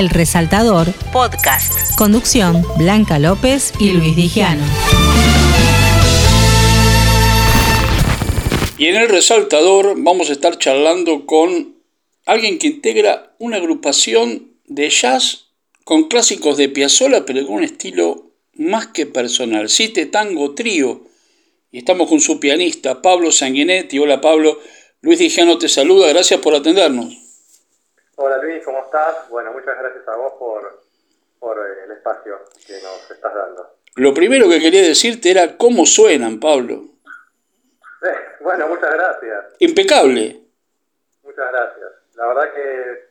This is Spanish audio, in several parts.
El Resaltador Podcast. Conducción Blanca López y Luis Digiano. Y en el resaltador vamos a estar charlando con alguien que integra una agrupación de jazz con clásicos de Piazzolla, pero con un estilo más que personal. Cite Tango Trío. Y estamos con su pianista, Pablo Sanguinetti. Hola Pablo. Luis Dijano te saluda. Gracias por atendernos. Hola Luis, ¿cómo estás? Bueno, muchas gracias a vos por, por el espacio que nos estás dando. Lo primero que quería decirte era cómo suenan, Pablo. bueno, muchas gracias. Impecable. Muchas gracias. La verdad que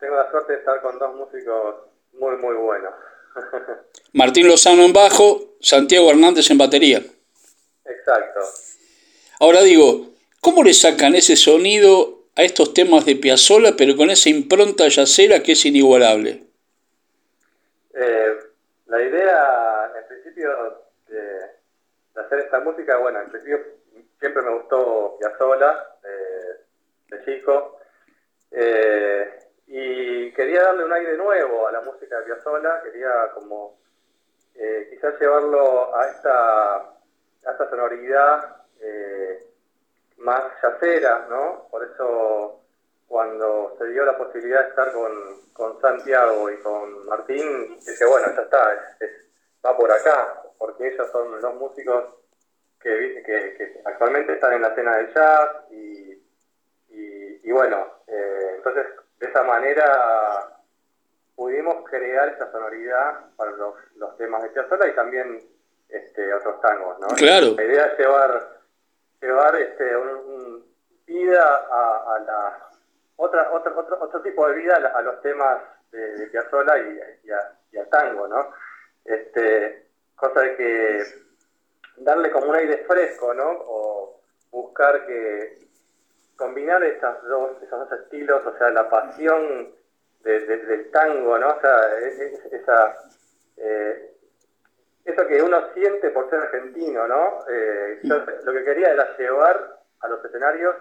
tengo la suerte de estar con dos músicos muy, muy buenos. Martín Lozano en bajo, Santiago Hernández en batería. Exacto. Ahora digo, ¿cómo le sacan ese sonido a estos temas de Piazzolla, pero con esa impronta yacera que es inigualable? Eh, la idea, en principio, de, hacer esta música, bueno, en principio siempre me gustó Piazzolla de chico eh, y quería darle un aire nuevo a la música de Piazzolla, quería como eh, quizás llevarlo a esta, sonoridad más yacera, ¿no? Por eso cuando se dio la posibilidad de estar con, con Santiago y con Martín, dije, bueno, ya está, va por acá, porque ellos son los músicos que, actualmente están en la escena del jazz y, y, bueno, eh, entonces de esa manera pudimos crear esa sonoridad para los, los temas de Piazzolla y también este, otros tangos, ¿no? Claro. La idea es llevar, llevar este, un, vida a, la otra, otro, otro, otro tipo de vida a, los temas de, de Piazzolla y, y, al tango, ¿no? Este, cosa de que darle como un aire fresco, ¿no? O buscar que combinar estas dos, esos dos estilos, o sea, la pasión del tango, ¿no? O sea, esa, eh, eso que uno siente por ser argentino, ¿no? Eh, yo lo que quería era llevar a los escenarios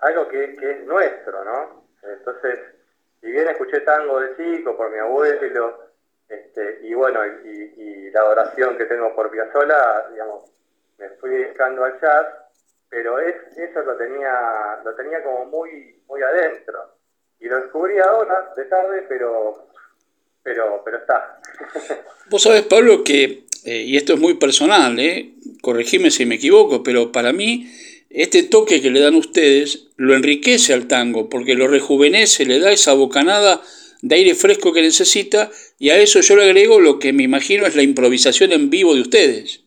algo que, que es nuestro, ¿no? Entonces, si bien escuché tango de chico por mi abuelo, este, y bueno, y, la adoración que tengo por Piazzolla, digamos, me fui dedicando al jazz, pero es, eso lo tenía, lo tenía como muy, muy adentro. Y lo descubrí ahora, de tarde, pero, pero, pero está. Vos sabés, Pablo, que, eh, y esto es muy personal, ¿eh? corregime si me equivoco, pero para mí este toque que le dan ustedes lo enriquece al tango, porque lo rejuvenece, le da esa bocanada de aire fresco que necesita y a eso yo le agrego lo que me imagino es la improvisación en vivo de ustedes.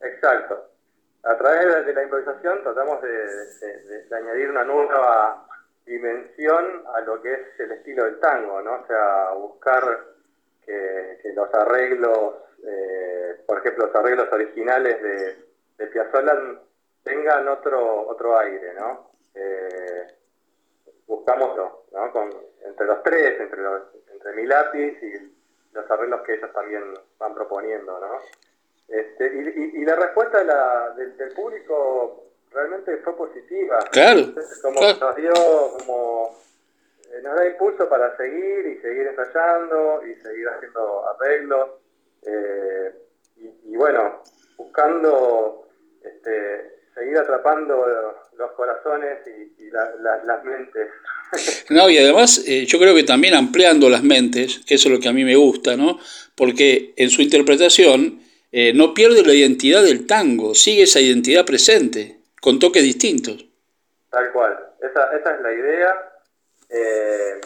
Exacto. A través de la improvisación tratamos de, añadir una nueva dimensión a lo que es el estilo del tango, ¿no? O sea, buscar que, los arreglos, eh, por ejemplo, los arreglos originales de, de Piazzolla tengan otro, otro aire, ¿no? Eh, buscamos ¿no? Con, entre los tres, entre, los, entre mi lápiz y los arreglos que ellos también van proponiendo, ¿no? Este, y, la respuesta del, público realmente fue positiva. Claro. como nos dio como eh, nos da impulso para seguir y seguir ensayando y seguir haciendo arreglos eh, y, bueno buscando este, seguir atrapando los corazones y, las mentes. No, y además eh, yo creo que también ampliando las mentes, que eso es lo que a mí me gusta, ¿no? Porque en su interpretación eh, no pierde la identidad del tango, sigue esa identidad presente, con toques distintos. Tal cual, esa, esa es la idea. Eh,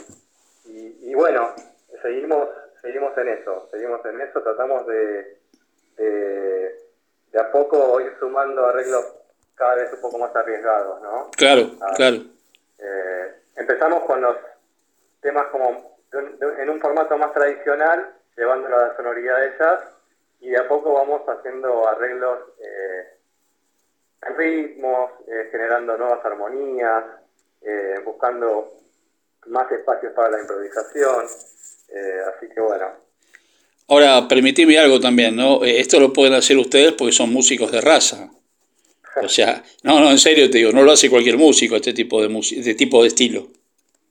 y, bueno, seguimos, seguimos en eso, seguimos en eso, tratamos de, de, de a poco ir sumando arreglos cada vez un poco más arriesgados, ¿no? Claro, ah, claro. Eh, empezamos con los temas como en un formato más tradicional, llevándolo a la sonoridad de jazz, y de a poco vamos haciendo arreglos eh, ritmos, eh, generando nuevas armonías, buscando más espacios para la improvisación, así que bueno. Ahora, permitime algo también, ¿no? Esto lo pueden hacer ustedes porque son músicos de raza. O sea, no, no, en serio te digo, no lo hace cualquier músico este tipo de, este tipo de estilo.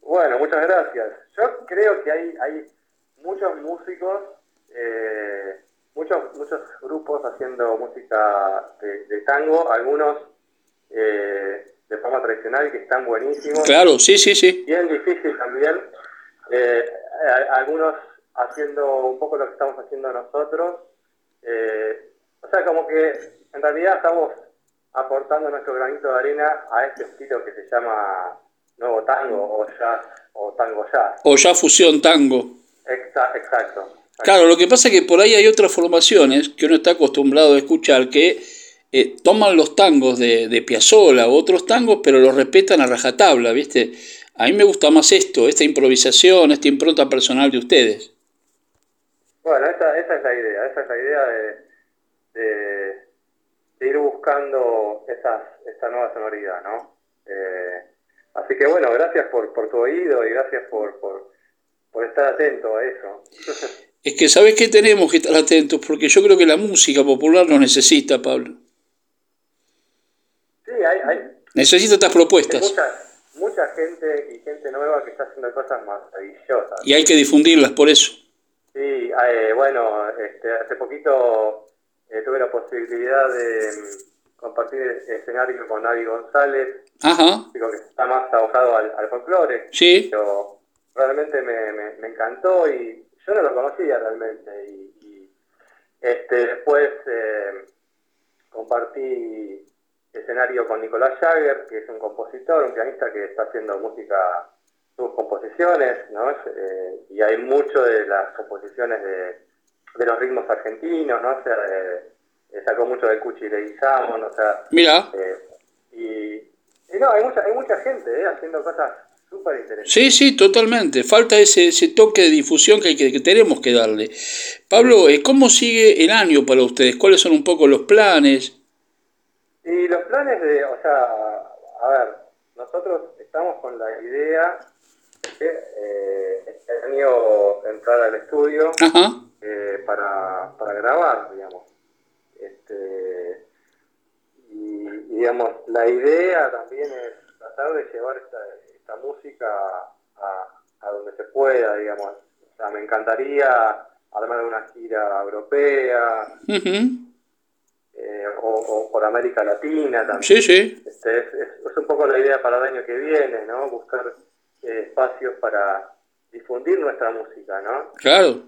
Bueno, muchas gracias. Yo creo que hay, hay muchos músicos, eh, muchos, muchos grupos haciendo música de, tango, algunos eh, de forma tradicional que están buenísimos. Claro, sí, sí, sí. Bien difícil también. Eh, algunos haciendo un poco lo que estamos haciendo nosotros. o sea, como que en realidad estamos aportando nuestro granito de arena a este estilo que se llama nuevo tango o jazz o tango jazz. O ya fusión tango. exacto. Claro, lo que pasa es que por ahí hay otras formaciones que uno está acostumbrado a escuchar que eh, toman los tangos de, de Piazzolla o otros tangos, pero los respetan a rajatabla, ¿viste? A mí me gusta más esto, esta improvisación, esta impronta personal de ustedes. Bueno, esa, esa es la idea, esa es la idea de, ir buscando esas, esta nueva sonoridad, ¿no? Eh, así que bueno, gracias por, por tu oído y gracias por, por, por estar atento a eso. Es que sabes que tenemos que estar atentos, porque yo creo que la música popular nos necesita, Pablo. Sí, hay, hay necesita estas propuestas. Mucha, mucha gente y gente nueva que está haciendo cosas maravillosas. Y hay que difundirlas por eso. Sí, eh, bueno, este, hace poquito eh, tuve la posibilidad de mm, compartir escenario con Navi González, Ajá. digo que está más abocado al, al folclore. Sí. Pero realmente me, me, encantó y yo no lo conocía realmente. Y, este, después eh, compartí escenario con Nicolás Jagger, que es un compositor, un pianista que está haciendo música, sus composiciones, ¿no? Eh, y hay mucho de las composiciones de, de los ritmos argentinos, ¿no? O sea, eh, sacó mucho de Cuchi de Guizamón, o sea... Mira. y, no, hay mucha, hay mucha gente haciendo cosas Sí, sí, totalmente. Falta ese, ese toque de difusión que, hay que, tenemos que darle. Pablo, eh, ¿cómo sigue el año para ustedes? ¿Cuáles son un poco los planes? Y los planes de, o sea, a ver, nosotros estamos con la idea de eh, este año entrar al estudio eh, para, para grabar, digamos. Este, y, digamos, la idea también es tratar de llevar esta esta música a, donde se pueda, digamos. O sea, me encantaría armar una gira europea eh, o, por América Latina también. Sí, sí. Este, es, un poco la idea para el año que viene, ¿no? Buscar eh, espacios para difundir nuestra música, ¿no? Claro.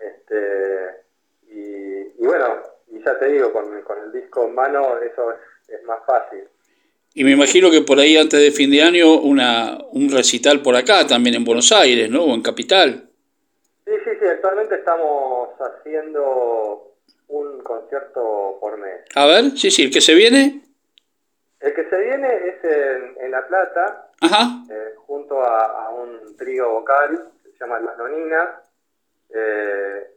Este, y, bueno, y ya te digo, con, con el disco en mano eso es, es más fácil. Y me imagino que por ahí antes de fin de año una, un recital por acá también en Buenos Aires, ¿no? O en Capital. Sí, sí, sí, actualmente estamos haciendo un concierto por mes. A ver, sí, sí, ¿el que se viene? El que se viene es en, La Plata, Ajá. Eh, junto a, un trío vocal, que se llama Las Noninas. Eh,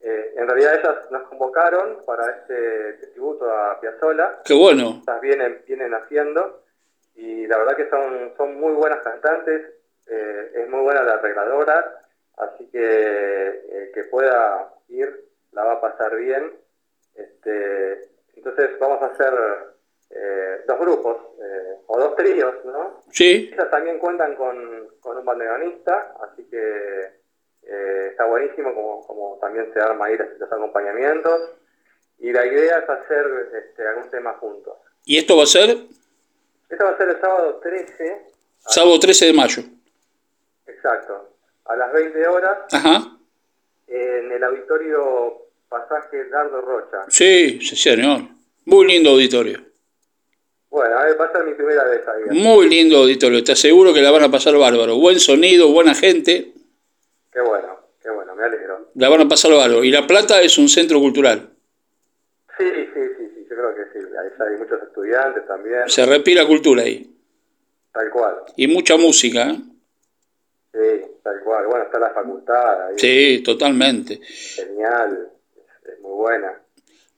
eh, en realidad ellas nos convocaron para este tributo a Piazzolla. Qué bueno. Las vienen, vienen haciendo y la verdad que son, son muy buenas cantantes, eh, es muy buena la arregladora, así que el que pueda ir la va a pasar bien. Este, entonces vamos a hacer eh, dos grupos o dos tríos, ¿no? Sí. Ellas también cuentan con, con un bandoneonista, así que eh, está buenísimo como, como también se arma ahí los acompañamientos y la idea es hacer este, algún tema juntos. ¿Y esto va a ser? Esto va a ser el sábado 13. Sábado 13 de mayo. Exacto. A las 20 horas. Ajá. En el auditorio Pasaje Dardo Rocha. Sí, sí, señor. Muy lindo auditorio. Bueno, va a ser mi primera vez ahí. Muy lindo auditorio, te aseguro que la van a pasar bárbaro. Buen sonido, buena gente. Qué bueno, qué bueno, me alegro. La van a pasar algo. ¿Y La Plata es un centro cultural? Sí, sí, sí, sí, yo creo que sí. Ahí hay muchos estudiantes también. Se respira cultura ahí. Tal cual. Y mucha música, ¿eh? Sí, tal cual. Bueno, está la facultad ahí. Sí, totalmente. Genial, es, muy buena.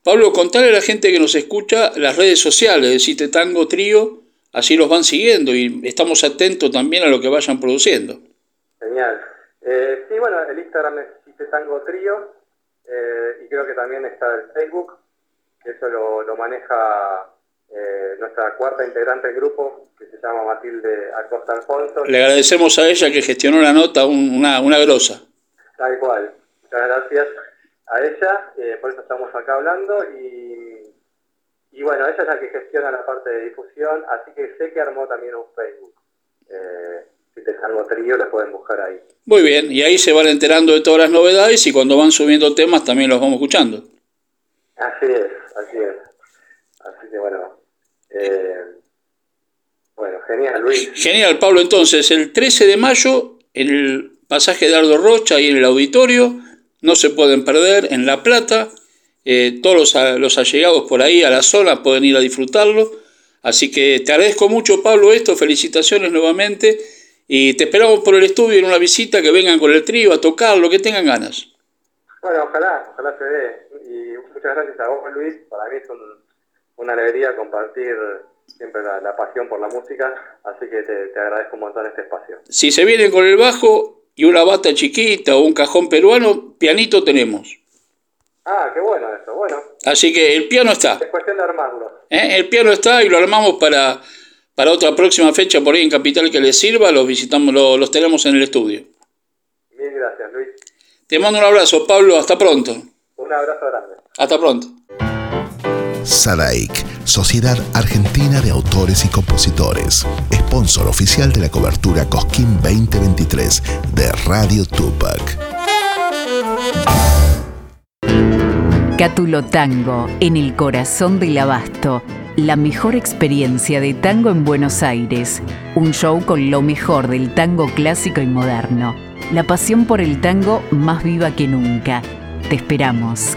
Pablo, contale a la gente que nos escucha las redes sociales de Cite Tango Trío, así los van siguiendo y estamos atentos también a lo que vayan produciendo. Genial. Eh, sí, bueno, el Instagram es Tango Trío eh, y creo que también está el Facebook, que eso lo, maneja eh, nuestra cuarta integrante del grupo, que se llama Matilde Acosta Alfonso. Le agradecemos a ella que gestionó la nota, una, una grosa. Tal cual. Muchas gracias a ella, eh, por eso estamos acá hablando y, y bueno, ella es la que gestiona la parte de difusión, así que sé que armó también un Facebook. Eh, si te salgo trío, la pueden buscar ahí. Muy bien, y ahí se van enterando de todas las novedades y cuando van subiendo temas también los vamos escuchando. Así es, así es. Así que bueno, eh, bueno, genial, Luis. Genial, Pablo. Entonces, el 13 de mayo, en el pasaje de Ardo Rocha y en el auditorio, no se pueden perder, en La Plata. Eh, todos los, los, allegados por ahí a la zona pueden ir a disfrutarlo. Así que te agradezco mucho, Pablo, esto. Felicitaciones nuevamente. Y te esperamos por el estudio en una visita, que vengan con el trío a tocar, lo que tengan ganas. Bueno, ojalá, ojalá se dé. Y muchas gracias a vos, Luis. Para mí es un, una alegría compartir siempre la, la, pasión por la música, así que te, te, agradezco un montón este espacio. Si se viene con el bajo y una bata chiquita o un cajón peruano, pianito tenemos. Ah, qué bueno eso, bueno. Así que el piano está. Es cuestión de armarlo. ¿Eh? El piano está y lo armamos para, para otra próxima fecha por ahí en Capital que les sirva, los visitamos, los, los tenemos en el estudio. Mil gracias, Luis. Te mando un abrazo, Pablo, hasta pronto. Un abrazo grande. Hasta pronto. SADAIC, Sociedad Argentina de Autores y Compositores, sponsor oficial de la cobertura Cosquín 2023 de Radio Tupac. Cátulo Tango, en el corazón del abasto. La mejor experiencia de tango en Buenos Aires. Un show con lo mejor del tango clásico y moderno. La pasión por el tango más viva que nunca. Te esperamos.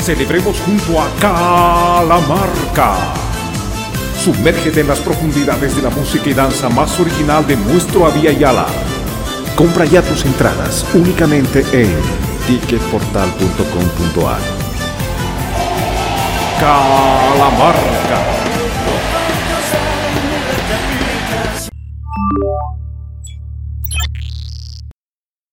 Celebremos junto a Calamarca. Sumérgete en las profundidades de la música y danza más original de nuestro Avia Yala. Compra ya tus entradas únicamente en ticketportal.com.ar. Calamarca.